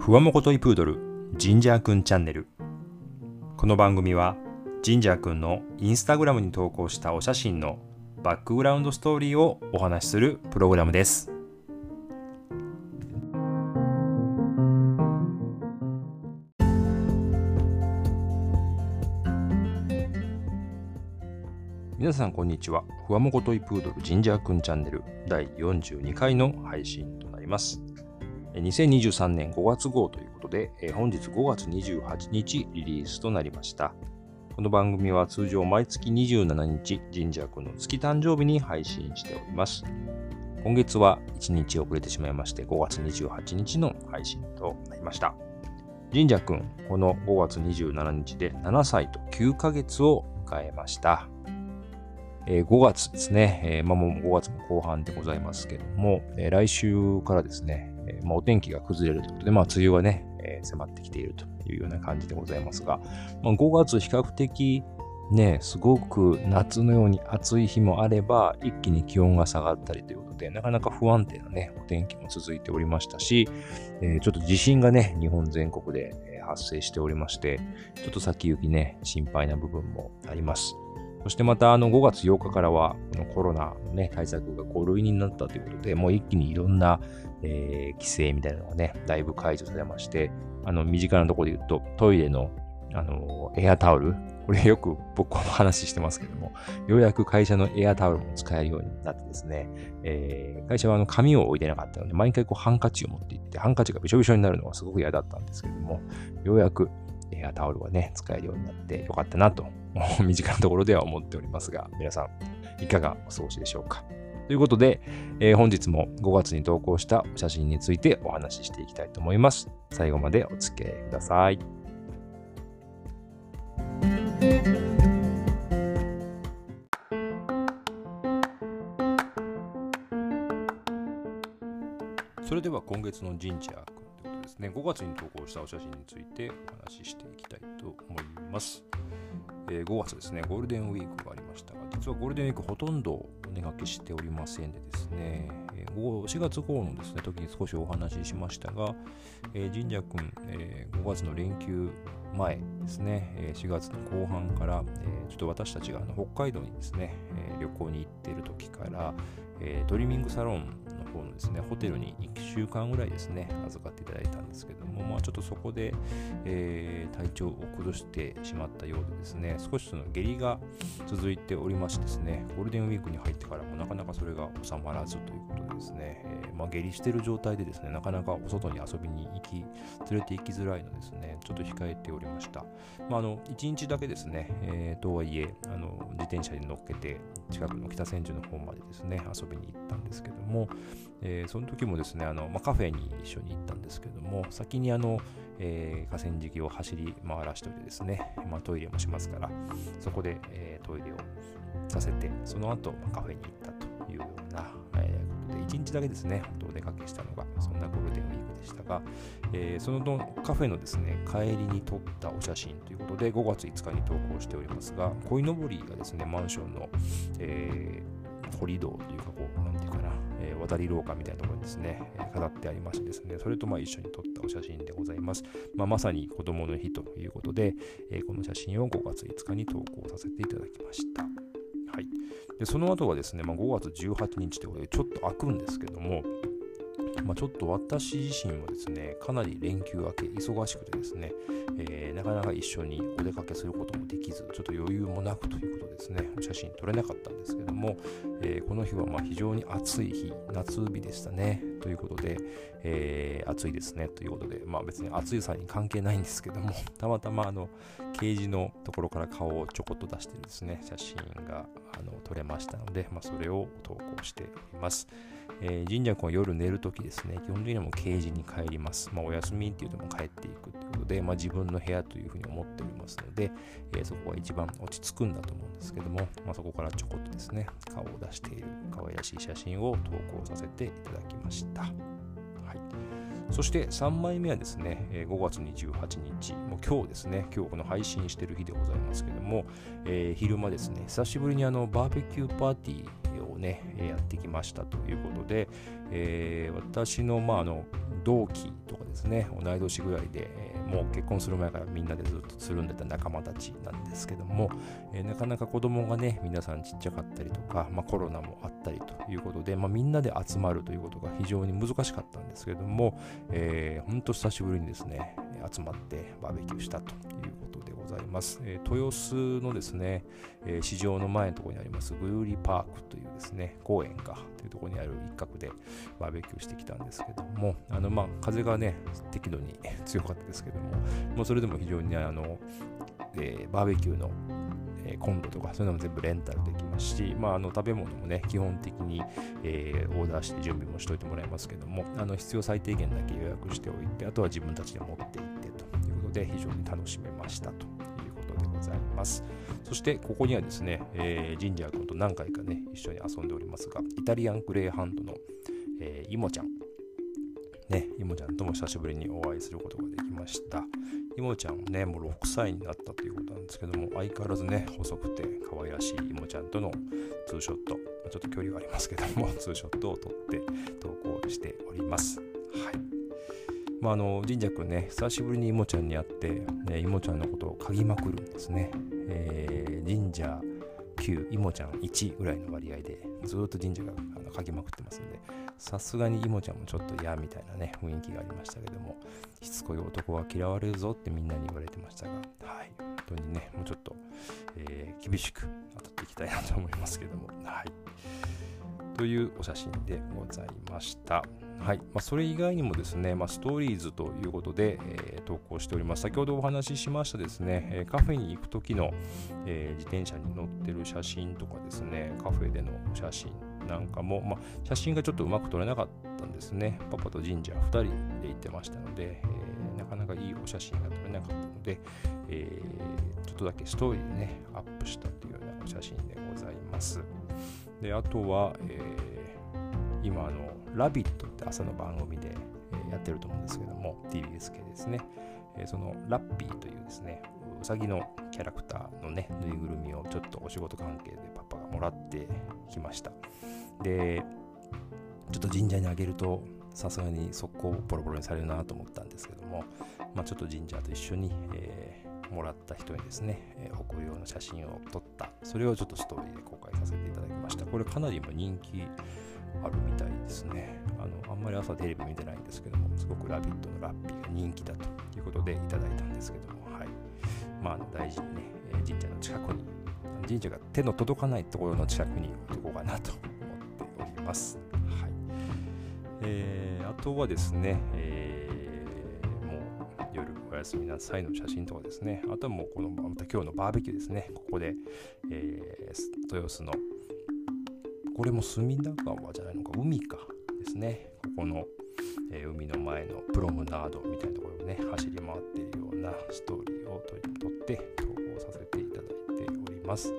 ふわもこといプードルジンジャーくんチャンネル。この番組はジンジャーくんのインスタグラムに投稿したお写真のバックグラウンドストーリーをお話しするプログラムです。皆さんこんにちは。ふわもこといプードルジンジャーくんチャンネル第42回の配信となります。2023年5月号ということで、本日5月28日リリースとなりました。この番組は通常毎月27日、神社君の月誕生日に配信しております。今月は1日遅れてしまいまして、5月28日の配信となりました。神社君、この5月27日で7歳と9ヶ月を迎えました。え、5月ですね、え、まあ、もう5月も後半でございますけども、え、来週からですね、まあ、お天気が崩れるということで、まあ、梅雨がね、え迫ってきているというような感じでございますが、まあ、5月比較的ね、すごく夏のように暑い日もあれば、一気に気温が下がったりということで、なかなか不安定なね、お天気も続いておりましたし、えー、ちょっと地震がね、日本全国で発生しておりまして、ちょっと先行きね、心配な部分もあります。そしてまたあの5月8日からはこのコロナの、ね、対策が5類になったということで、もう一気にいろんな、えー、規制みたいなのがね、だいぶ解除されまして、あの身近なところで言うとトイレのあのエアタオル、これよく僕は話してますけども、ようやく会社のエアタオルも使えるようになってですね、えー、会社はあの紙を置いてなかったので、毎回こうハンカチを持って行って、ハンカチがびしょびしょになるのがすごく嫌だったんですけども、ようやくエアタオルがね、使えるようになってよかったなと 身近なところでは思っておりますが、皆さん、いかがお過ごしでしょうか？ということで、えー、本日も5月に投稿した写真についてお話ししていきたいと思います。最後までお付き合いください。それでは今月の神社ですね、5月に投稿したお写真についてお話ししていきたいと思います。えー、5月ですね、ゴールデンウィークがありましたが、実はゴールデンウィークほとんどお出かけしておりませんでですね、えー、4月号のですね、時に少しお話ししましたが、えー、神社くん、えー、5月の連休前ですね、え4月の後半から、えちょっと私たちがあの北海道にですね、え旅行に行っている時から、えトリミングサロン方のですね、ホテルに1週間ぐらいですね、預かっていただいたんですけども、まあ、ちょっとそこで、えー、体調を崩してしまったようでですね、少しその下痢が続いておりましてですね、ゴールデンウィークに入ってからもなかなかそれが収まらずということですね、えー、まあ、下痢してる状態でですね、なかなかお外に遊びに行き、連れて行きづらいのですね、ちょっと控えておりました。まあ、あの1日だけですね、えー、とはいえあの、自転車に乗っけて、近くの北千住の方までですね、遊びに行ったんですけども、えー、その時もですね、あのまあ、カフェに一緒に行ったんですけども、先にあの、え、河川敷を走り回らしておいてですね、まあ、トイレもしますから、そこで、え、トイレをさせて、その後、ま、カフェに行ったというような、で、1日だけですね、本当お出かけしたのが、そんなゴールデンウィークでしたが、えー、そのカフェのですね、帰りに撮ったお写真ということで、5月5日に投稿しておりますが、鯉のぼりがですね、マンションの、えー、堀道というか、こう、なんていうかな、えー、渡り廊下みたいなところにですね、飾ってありましてですね、それとまあ一緒に撮ったお写真でございます。まあ、まさに子供の日ということで、えー、この写真を5月5日に投稿させていただきました。はい。で、その後はですね、まあ、5月18日ということで、ちょっと開くんですけども、まあ、ちょっと私自身もですね、かなり連休明け忙しくてですね、えー、なかなか一緒にお出かけすることもできず、ちょっと余裕もなくということですね、写真撮れなかったんですけども、えー、この日はま非常に暑い日、夏日でしたね、ということで、えー、暑いですね、ということで、まあ別に暑いさに関係ないんですけども、たまたまあの、ケージのところから顔をちょこっと出してですね、写真があの撮れましたので、まあ、それを投稿しております。えー、神社君は夜寝るときですね、基本的にはもうケージに帰ります。まあ、お休みっていうとも帰っていくということで、まあ、自分の部屋というふうに思っておりますので、えー、そこが一番落ち着くんだと思うんですけども、まあ、そこからちょこっとですね、顔を出している可愛らしい写真を投稿させていただきました。はい。そして3枚目はですね、5月28日、もう今日ですね、今日この配信してる日でございますけども、えー、昼間ですね、久しぶりにあのバーベキューパーティーね、やってきましたということで、えー、私の,、まあ、あの同期とかですね、同い年ぐらいで、え、もう結婚する前からみんなでずっとつるんでた仲間たちなんですけども、えー、なかなか子供がね、皆さんちっちゃかったりとか、まあ、コロナもあったりということで、まあ、みんなで集まるということが非常に難しかったんですけども、えー、ほんと久しぶりにですね、集まってバーベキューしたということざいます。えー、豊洲のですね、えー、市場の前のところにありますグルーリパークというですね、公園かというところにある一角でバーベキューしてきたんですけども、あのまあ風がね、適度に 強かったですけども、もうそれでも非常にね、あの、えー、バーベキューのえ、コンロとかそういうのも全部レンタルできますし、まあ、あの食べ物もね、基本的に、えー、オーダーして準備もしといてもらいますけども、あの必要最低限だけ予約しておいて、あとは自分たちで持っていってということで、非常に楽しめましたとございます。そして、ここにはですね、えー、ジンジャー君と何回かね、一緒に遊んでおりますが、イタリアングレーハンドの、えー、イモちゃん、ね、イモちゃんとも久しぶりにお会いすることができました。いもちゃんね、もう6歳になったということなんですけども、相変わらずね、細くて可愛らしいいもちゃんとのツーショット、ちょっと距離はありますけども、ツーショットを撮って投稿しております。はい。まあ、あの、神社くんね、久しぶりにいもちゃんに会って、ね、いもちゃんのことを嗅ぎまくるんですね。えー、神社9、いもちゃん1ぐらいの割合で、ずっと神社があの嗅ぎまくってますんで、さすがにいもちゃんもちょっと嫌みたいなね、雰囲気がありましたけども、しつこい男は嫌われるぞってみんなに言われてましたが、はい、本当にね、もうちょっと、えー、厳しく当たっていきたいなと思いますけども、はい。というお写真でございました。はいまあ、それ以外にもですね、まあ、ストーリーズということで、えー、投稿しております。先ほどお話ししましたですね、えー、カフェに行く時の、えー、自転車に乗ってる写真とかですね、カフェでの写真なんかも、まあ、写真がちょっとうまく撮れなかったんですね。パパと神社2人で行ってましたので、え、なかなかいいお写真が撮れなかったので、え、ちょっとだけストーリーでね、アップしたというようなお写真でございます。で、あとは、えー、今、あの、ラビットって朝の番組で、えやってると思うんですけども、TBS 系ですね。えそのラッピーというですね、うさぎのキャラクターのね、ぬいぐるみをちょっとお仕事関係でパパがもらってきました。で、ちょっと神社にあげると、さすがに速攻ボロボロにされるなと思ったんですけども、まあ、ちょっと神社と一緒に、えー、もらった人にですね、えー、誇るような写真を撮った、それをちょっとストーリーで公開させていただきました。これかなり今人気あるみたいですね。あのあんまり朝テレビ見てないんですけども、すごく「ラビット!」のラッピーが人気だということでいただいたんですけども、はい。まあ、大事にね、え、神社の近くに、神社が手の届かないところの近くに置いとこうかなと思っております。はい。えー、あとはですね、えー、もう夜おやすみなさいの写真とかですね、あとはもうこのまた今日のバーベキューですね、ここで、えー、豊洲のこれも隅田川じゃないのか、海かですね。ここの、えー、海の前のプロムナードみたいなところをね、走り回っているようなストーリーを撮って投稿させていただいております。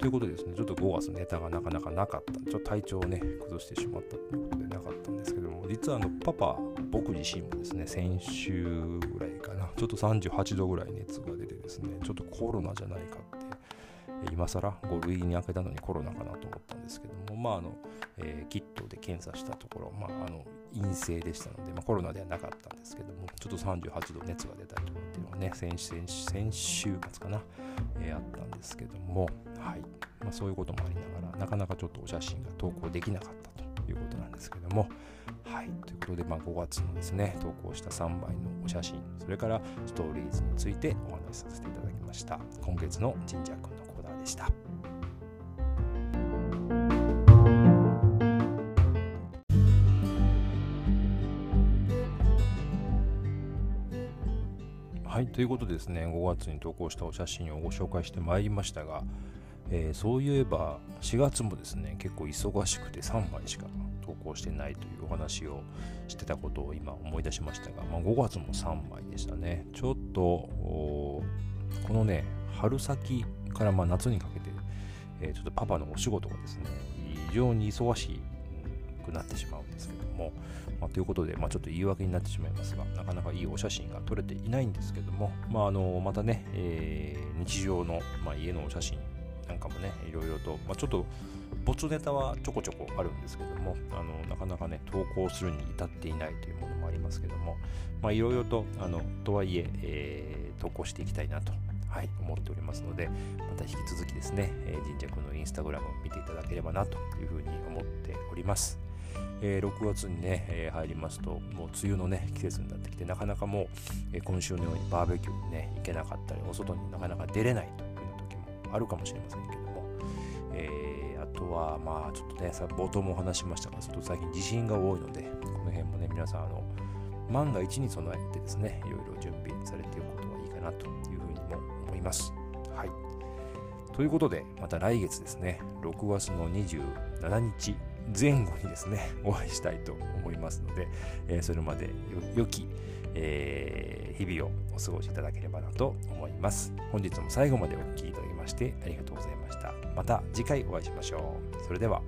ということでですね、ちょっと5月ネタがなかなかなかった。ちょっと体調をね、崩してしまったということでなかったんですけども、実はあの、パパ、僕自身もですね、先週ぐらいかな、ちょっと38度ぐらい熱が出てですね、ちょっとコロナじゃないかって今更5類に開けたのにコロナかなと思ったんですけども、まああのえー、キットで検査したところ、まあ、あの陰性でしたので、まあ、コロナではなかったんですけども、ちょっと38度熱が出たりとかっていうのはね、先先先週末かな、えー、あったんですけども、はいまあ、そういうこともありながら、なかなかちょっとお写真が投稿できなかったということなんですけども、はい、ということで、まあ、5月のですね、投稿した3枚のお写真、それからストーリーズについてお話しさせていただきました。今月の神社くんのでした。はい、ということでですね、5月に投稿したお写真をご紹介してまいりましたが、えー、そういえば4月もですね、結構忙しくて3枚しか投稿してないというお話をしてたことを今思い出しましたが、まあ、5月も3枚でしたね。ちょっと、このね、春先からまあ夏にかけてえちょっとパパのお仕事がですね、非常に忙しくなってしまうんですけども、まあ、ということで、まあ、ちょっと言い訳になってしまいますが、なかなかいいお写真が撮れていないんですけども、まあ、あのまたね、えー、日常の、まあ、家のお写真なんかもね、いろいろと、まあ、ちょっと、没ネタはちょこちょこあるんですけども、あのなかなかね、投稿するに至っていないというものもありますけども、まあ、いろいろと、あのとはいええー、投稿していきたいなと、はい、思っておりますので、また引き続きですね、えー、神社君のインスタグラムを見ていただければなというふうに思っております。えー、6月にね、えー、入りますと、もう梅雨のね、季節になってきて、なかなかもう、えー、今週のようにバーベキューにね、行けなかったり、お外になかなか出れないというような時もあるかもしれませんけども、えー、あとは、まあ、ちょっとね、さ冒頭もお話しましたが、ちょっと最近地震が多いので、この辺もね、皆さん、あの、万が一に備えてですね、いろいろ準備されておくことがいいかなというふうにも思います。はい。ということで、また来月ですね、6月の27日、前後にですね、お会いしたいと思いますので、えー、それまで良き、えー、日々をお過ごしいただければなと思います。本日も最後までお聴きいただきましてありがとうございました。また次回お会いしましょう。それでは。